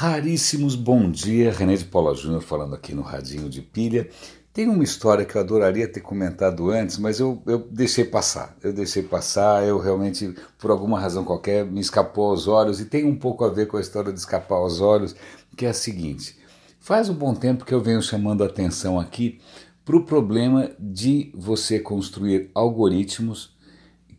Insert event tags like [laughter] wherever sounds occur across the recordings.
Raríssimos bom dia, René de Paula Júnior falando aqui no Radinho de Pilha. Tem uma história que eu adoraria ter comentado antes, mas eu, eu deixei passar. Eu deixei passar, eu realmente, por alguma razão qualquer, me escapou aos olhos e tem um pouco a ver com a história de escapar aos olhos, que é a seguinte: faz um bom tempo que eu venho chamando a atenção aqui para o problema de você construir algoritmos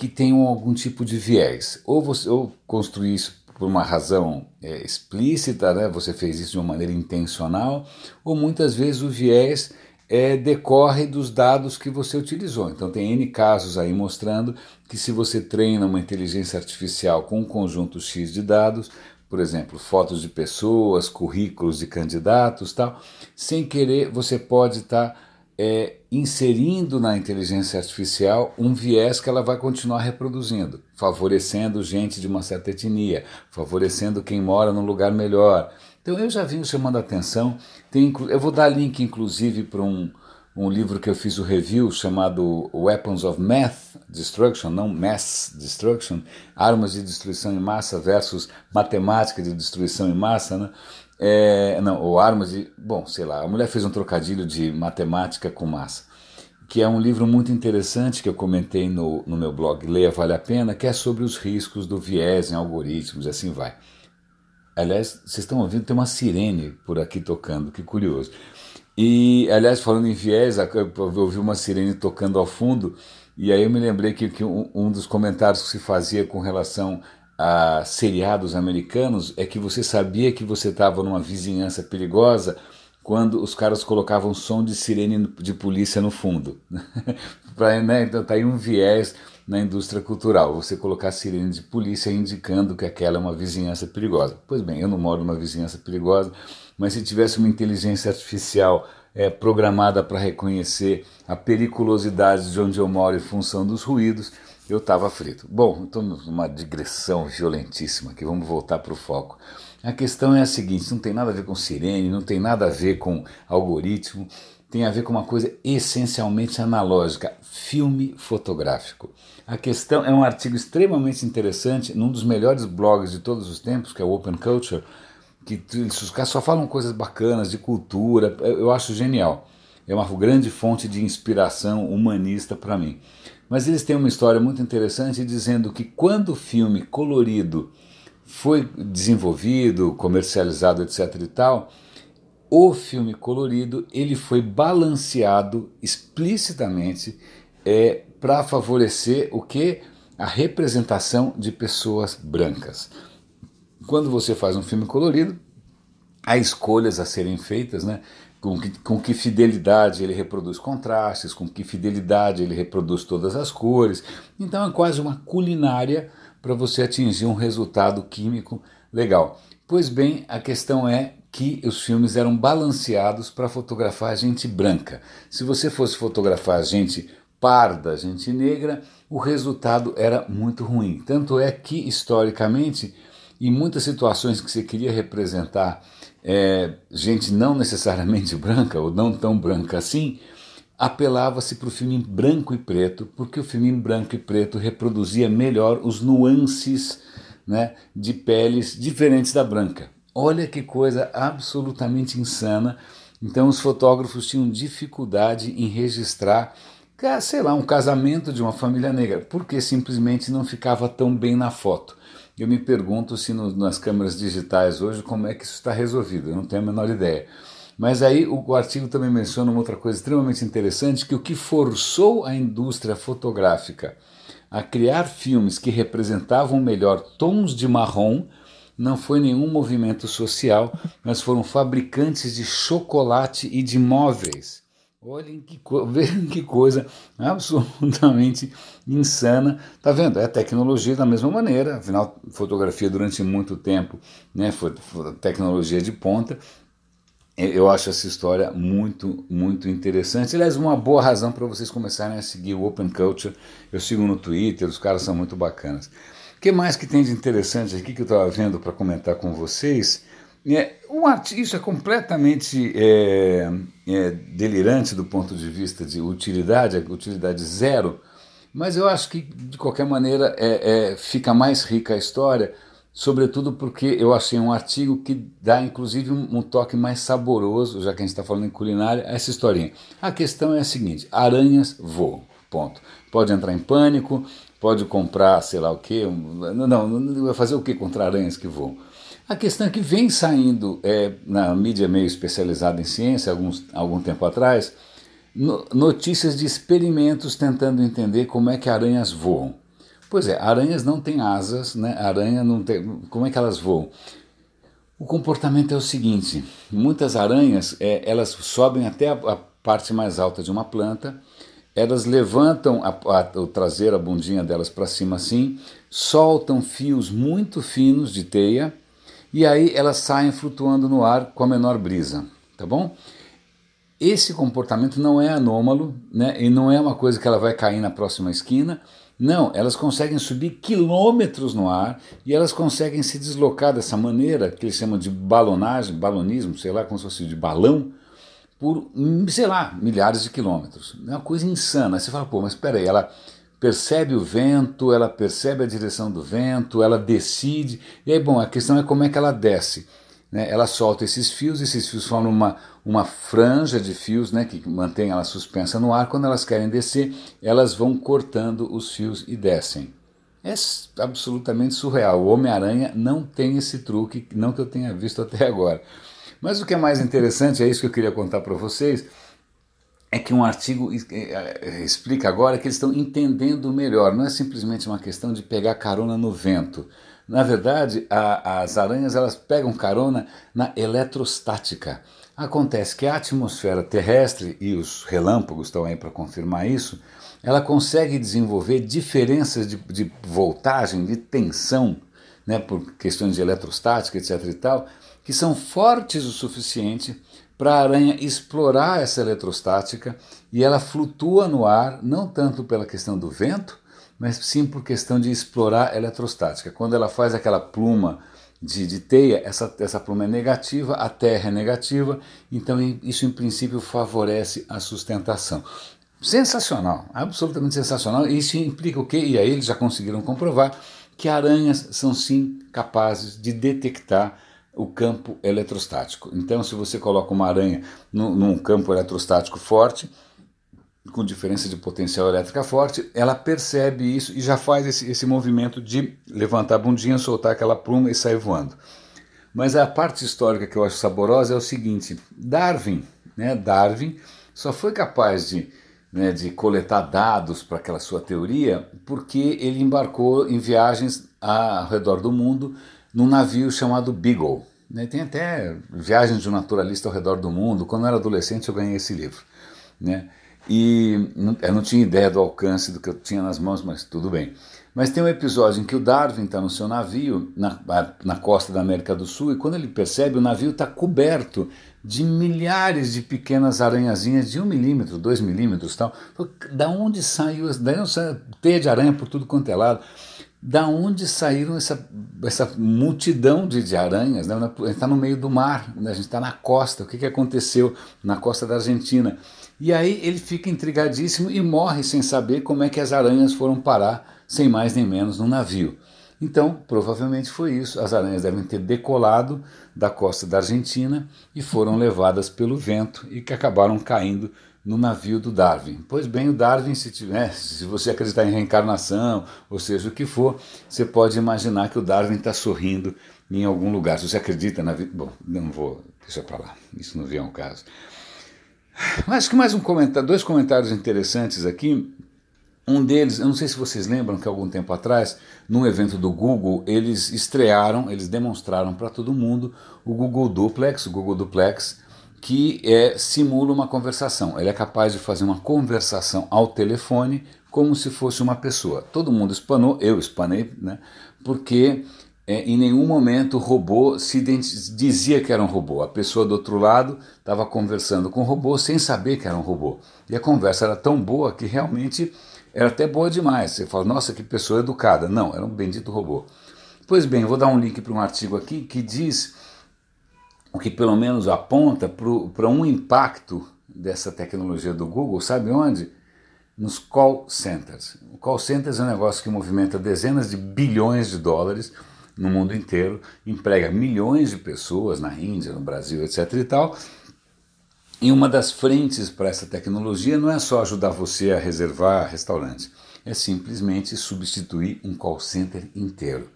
que tenham algum tipo de viés. Ou, você, ou construir isso por uma razão é, explícita, né? você fez isso de uma maneira intencional, ou muitas vezes o viés é, decorre dos dados que você utilizou. Então, tem N casos aí mostrando que se você treina uma inteligência artificial com um conjunto X de dados, por exemplo, fotos de pessoas, currículos de candidatos, tal, sem querer você pode estar. Tá é, inserindo na inteligência artificial um viés que ela vai continuar reproduzindo, favorecendo gente de uma certa etnia, favorecendo quem mora num lugar melhor. Então eu já vim chamando a atenção, tem, eu vou dar link inclusive para um, um livro que eu fiz o review chamado Weapons of Math Destruction, não Mass Destruction, Armas de Destruição em Massa versus Matemática de Destruição em Massa, né? É, não, ou armas de. Bom, sei lá, a mulher fez um trocadilho de matemática com massa, que é um livro muito interessante que eu comentei no, no meu blog Leia Vale a Pena, que é sobre os riscos do viés em algoritmos e assim vai. Aliás, vocês estão ouvindo, tem uma sirene por aqui tocando, que curioso. E, aliás, falando em viés, eu ouvi uma sirene tocando ao fundo, e aí eu me lembrei que, que um dos comentários que se fazia com relação a seriados americanos é que você sabia que você estava numa vizinhança perigosa quando os caras colocavam som de sirene de polícia no fundo. [laughs] pra, né, então tá aí um viés na indústria cultural, você colocar sirene de polícia indicando que aquela é uma vizinhança perigosa. Pois bem, eu não moro numa vizinhança perigosa, mas se tivesse uma inteligência artificial é, programada para reconhecer a periculosidade de onde eu moro em função dos ruídos, eu estava frito. Bom, estou numa digressão violentíssima aqui, vamos voltar para o foco. A questão é a seguinte: não tem nada a ver com sirene, não tem nada a ver com algoritmo, tem a ver com uma coisa essencialmente analógica: filme fotográfico. A questão é um artigo extremamente interessante num dos melhores blogs de todos os tempos, que é o Open Culture, que os caras só falam coisas bacanas de cultura, eu acho genial. É uma grande fonte de inspiração humanista para mim. Mas eles têm uma história muito interessante dizendo que quando o filme colorido foi desenvolvido, comercializado, etc e tal, o filme colorido ele foi balanceado explicitamente é, para favorecer o que a representação de pessoas brancas. Quando você faz um filme colorido, há escolhas a serem feitas, né? Com que, com que fidelidade ele reproduz contrastes, com que fidelidade ele reproduz todas as cores. Então é quase uma culinária para você atingir um resultado químico legal. Pois bem, a questão é que os filmes eram balanceados para fotografar gente branca. Se você fosse fotografar gente parda, gente negra, o resultado era muito ruim. Tanto é que, historicamente, em muitas situações que você queria representar é, gente não necessariamente [laughs] branca ou não tão branca assim, apelava-se para o filme em branco e preto, porque o filme em branco e preto reproduzia melhor os nuances né, de peles diferentes da branca. Olha que coisa absolutamente insana. Então os fotógrafos tinham dificuldade em registrar, sei lá, um casamento de uma família negra, porque simplesmente não ficava tão bem na foto. Eu me pergunto se no, nas câmeras digitais hoje como é que isso está resolvido, eu não tenho a menor ideia. Mas aí o, o artigo também menciona uma outra coisa extremamente interessante, que o que forçou a indústria fotográfica a criar filmes que representavam melhor tons de marrom não foi nenhum movimento social, mas foram fabricantes de chocolate e de móveis Olhem que, co [laughs] que coisa absolutamente insana. Tá vendo? É tecnologia da mesma maneira. Afinal, fotografia durante muito tempo né, foi, foi tecnologia de ponta. Eu acho essa história muito, muito interessante. Aliás, uma boa razão para vocês começarem a seguir o Open Culture. Eu sigo no Twitter, os caras são muito bacanas. O que mais que tem de interessante aqui que eu estava vendo para comentar com vocês? É, um isso é completamente é, é, delirante do ponto de vista de utilidade, utilidade zero, mas eu acho que de qualquer maneira é, é, fica mais rica a história sobretudo porque eu achei um artigo que dá inclusive um, um toque mais saboroso, já que a gente está falando em culinária, a essa historinha. A questão é a seguinte: aranhas voam. Ponto. Pode entrar em pânico, pode comprar, sei lá o quê. Não, não, não vai fazer o que contra aranhas que voam? A questão é que vem saindo é, na mídia meio especializada em ciência, alguns, algum tempo atrás, no, notícias de experimentos tentando entender como é que aranhas voam. Pois é, aranhas não têm asas, né? Aranha não tem. Como é que elas voam? O comportamento é o seguinte: muitas aranhas é, elas sobem até a, a, parte mais alta de uma planta, elas levantam a, a, o traseiro, a bundinha delas para cima assim, soltam fios muito finos de teia e aí elas saem flutuando no ar com a menor brisa, tá bom? Esse comportamento não é anômalo, né? E não é uma coisa que ela vai cair na próxima esquina. Não, elas conseguem subir quilômetros no ar e elas conseguem se deslocar dessa maneira que eles chamam de balonagem, balonismo, sei lá, como se fosse de balão, por, sei lá, milhares de quilômetros. É uma coisa insana. Aí você fala, pô, mas espera aí, ela percebe o vento, ela percebe a direção do vento, ela decide. E aí, bom, a questão é como é que ela desce. Né? Ela solta esses fios, esses fios formam uma, uma franja de fios né, que mantém ela suspensa no ar. Quando elas querem descer, elas vão cortando os fios e descem. É absolutamente surreal. O Homem-Aranha não tem esse truque, não que eu tenha visto até agora. Mas o que é mais interessante, é isso que eu queria contar para vocês, é que um artigo é, explica agora que eles estão entendendo melhor. Não é simplesmente uma questão de pegar carona no vento. Na verdade, a, as aranhas elas pegam carona na eletrostática. Acontece que a atmosfera terrestre, e os relâmpagos estão aí para confirmar isso, ela consegue desenvolver diferenças de, de voltagem, de tensão, né, por questões de eletrostática, etc. e tal, que são fortes o suficiente para a aranha explorar essa eletrostática e ela flutua no ar, não tanto pela questão do vento, mas sim por questão de explorar a eletrostática. Quando ela faz aquela pluma de, de teia, essa, essa pluma é negativa, a terra é negativa, então isso em princípio favorece a sustentação. Sensacional, absolutamente sensacional. Isso implica o quê? E aí eles já conseguiram comprovar que aranhas são sim capazes de detectar o campo eletrostático. Então, se você coloca uma aranha no, num campo eletrostático forte, com diferença de potencial elétrica forte, ela percebe isso e já faz esse, esse movimento de levantar a bundinha, soltar aquela pluma e sair voando. Mas a parte histórica que eu acho saborosa é o seguinte: Darwin, né, Darwin só foi capaz de, né, de coletar dados para aquela sua teoria porque ele embarcou em viagens ao redor do mundo num navio chamado Beagle. Né? Tem até Viagens de um Naturalista ao Redor do Mundo. Quando eu era adolescente, eu ganhei esse livro. Né? E eu não tinha ideia do alcance do que eu tinha nas mãos, mas tudo bem. Mas tem um episódio em que o Darwin está no seu navio, na, na costa da América do Sul, e quando ele percebe, o navio está coberto de milhares de pequenas aranhazinhas de um milímetro, dois milímetros tal. Da onde saiu? Daí não sai teia de aranha por tudo quanto é lado da onde saíram essa, essa multidão de, de aranhas. Né? A gente está no meio do mar, né? a gente está na costa. O que, que aconteceu na costa da Argentina? E aí ele fica intrigadíssimo e morre sem saber como é que as aranhas foram parar, sem mais nem menos, no navio. Então, provavelmente foi isso. As aranhas devem ter decolado da costa da Argentina e foram levadas pelo vento e que acabaram caindo no navio do Darwin. Pois bem, o Darwin, se, tiver, se você acreditar em reencarnação, ou seja, o que for, você pode imaginar que o Darwin está sorrindo em algum lugar. Se você acredita na vida. Bom, não vou. Deixa para lá, isso não vier um caso. Mas que mais um comentário, dois comentários interessantes aqui. Um deles, eu não sei se vocês lembram que algum tempo atrás, num evento do Google, eles estrearam, eles demonstraram para todo mundo o Google Duplex, o Google Duplex, que é, simula uma conversação. Ele é capaz de fazer uma conversação ao telefone como se fosse uma pessoa. Todo mundo espanou, eu espanei, né? porque é, em nenhum momento o robô se dizia que era um robô. A pessoa do outro lado estava conversando com o robô sem saber que era um robô. E a conversa era tão boa que realmente era até boa demais. Você fala, nossa, que pessoa educada. Não, era um bendito robô. Pois bem, vou dar um link para um artigo aqui que diz o que pelo menos aponta para um impacto dessa tecnologia do Google, sabe onde? Nos call centers. O call centers é um negócio que movimenta dezenas de bilhões de dólares. no mundo inteiro, emprega milhões de pessoas na Índia, no Brasil, etc. e tal. E uma das frentes para essa tecnologia não é só ajudar você a reservar restaurantes, é simplesmente substituir um call center inteiro.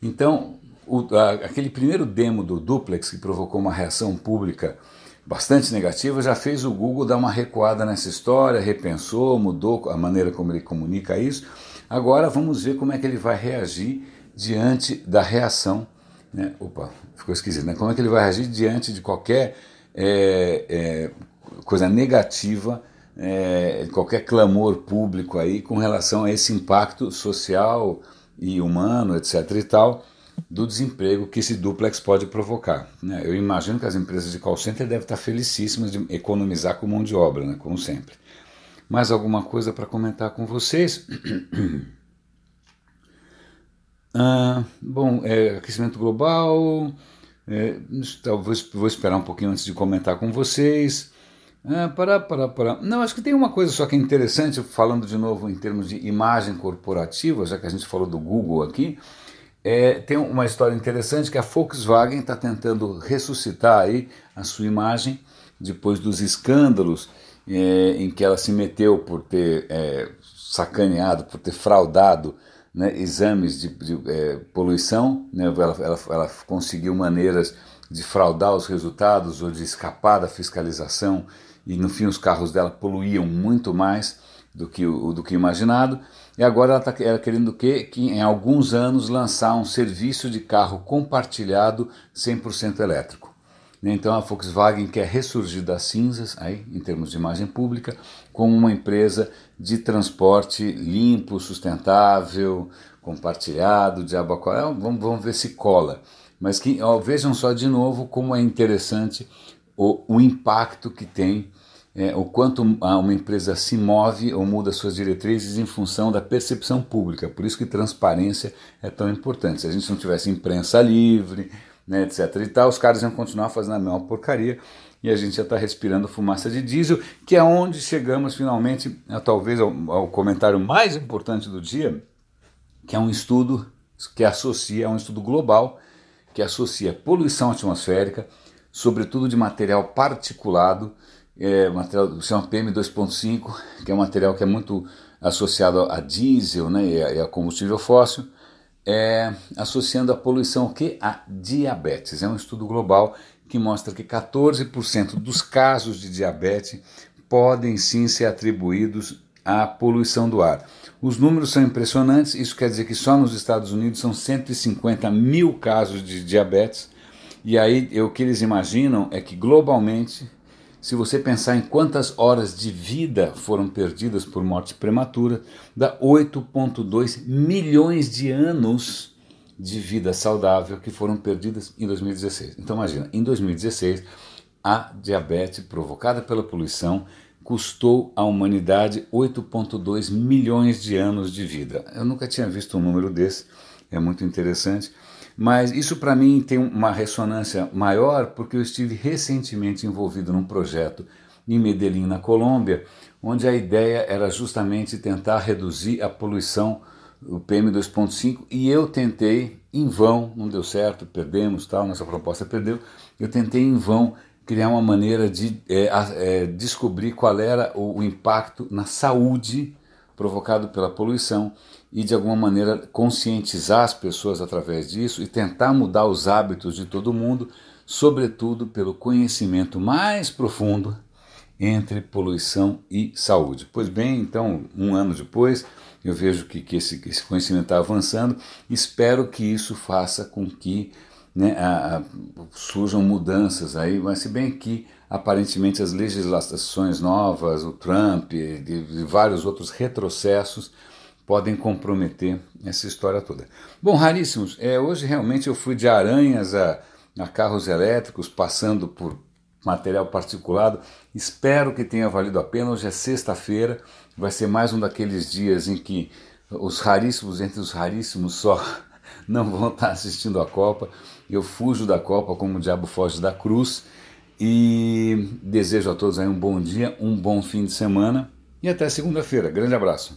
Então, o, a, aquele primeiro demo do Duplex, que provocou uma reação pública bastante negativa, já fez o Google dar uma recuada nessa história, repensou, mudou a maneira como ele comunica isso. Agora vamos ver como é que ele vai reagir diante da reação. Né? Opa, ficou esquisito, né? Como é que ele vai reagir diante de qualquer é, é, coisa negativa, é, qualquer clamor público aí com relação a esse impacto social e humano, etc. e tal do desemprego que esse duplex pode provocar. Né? Eu imagino que as empresas de call center devem estar felicíssimas de economizar com mão de obra, né? como sempre. Mais alguma coisa para comentar com vocês? [clears throat] ah, bom, é, aquecimento global. É, talvez vou esperar um pouquinho antes de comentar com vocês. Ah, para, para, para. Não, acho que tem uma coisa só que é interessante, falando de novo em termos de imagem corporativa, já que a gente falou do Google aqui. É, tem uma história interessante que a Volkswagen está tentando ressuscitar aí a sua imagem depois dos escândalos é, em que ela se meteu por ter é, sacaneado, por ter fraudado né, exames de, de é, poluição. Né, ela, ela, ela conseguiu maneiras de fraudar os resultados ou de escapar da fiscalização e no fim os carros dela poluíam muito mais do que o do que imaginado. E agora ela está querendo que, que em alguns anos lançar um serviço de carro compartilhado 100% elétrico. Então a Volkswagen quer ressurgir das cinzas, aí, em termos de imagem pública, como uma empresa de transporte limpo, sustentável, compartilhado, de abacuá. Vamos, vamos ver se cola. Mas que, ó, vejam só de novo como é interessante o, o impacto que tem é, o quanto uma empresa se move ou muda suas diretrizes em função da percepção pública. Por isso que transparência é tão importante. Se a gente não tivesse imprensa livre, né, etc. e tal, os caras iam continuar fazendo a mesma porcaria e a gente já está respirando fumaça de diesel, que é onde chegamos finalmente, talvez, ao, ao comentário mais importante do dia, que é um estudo que associa, é um estudo global, que associa poluição atmosférica, sobretudo de material particulado, é, material chama PM2.5, que é um material que é muito associado a diesel né, e, a, e a combustível fóssil, é, associando a poluição o quê? a diabetes. É um estudo global que mostra que 14% dos casos de diabetes podem sim ser atribuídos à poluição do ar. Os números são impressionantes, isso quer dizer que só nos Estados Unidos são 150 mil casos de diabetes, e aí o que eles imaginam é que globalmente se você pensar em quantas horas de vida foram perdidas por morte prematura, dá 8,2 milhões de anos de vida saudável que foram perdidas em 2016. Então imagina, em 2016 a diabetes provocada pela poluição custou à humanidade 8,2 milhões de anos de vida. Eu nunca tinha visto um número desse, é muito interessante. Mas isso para mim tem uma ressonância maior porque eu estive recentemente envolvido num projeto em Medellín, na Colômbia, onde a ideia era justamente tentar reduzir a poluição, o PM2.5, e eu tentei, em vão, não deu certo, perdemos, tal, nossa proposta perdeu, eu tentei em vão criar uma maneira de é, é, descobrir qual era o, o impacto na saúde provocado pela poluição e de alguma maneira conscientizar as pessoas através disso e tentar mudar os hábitos de todo mundo, sobretudo pelo conhecimento mais profundo entre poluição e saúde. Pois bem, então, um ano depois, eu vejo que, que esse, esse conhecimento está avançando, espero que isso faça com que né, a, a, surjam mudanças aí, mas se bem que aparentemente as legislações novas, o Trump e, vários outros retrocessos podem comprometer essa história toda. Bom, raríssimos, é, hoje realmente eu fui de aranhas a, a carros elétricos, passando por material particulado. Espero que tenha valido a pena. Hoje é sexta-feira, vai ser mais um daqueles dias em que os raríssimos entre os raríssimos só [laughs] não vão estar assistindo a Copa. Eu fujo da Copa como o diabo foge da cruz. E desejo a todos aí um bom dia, um bom fim de semana e até segunda-feira. Grande abraço.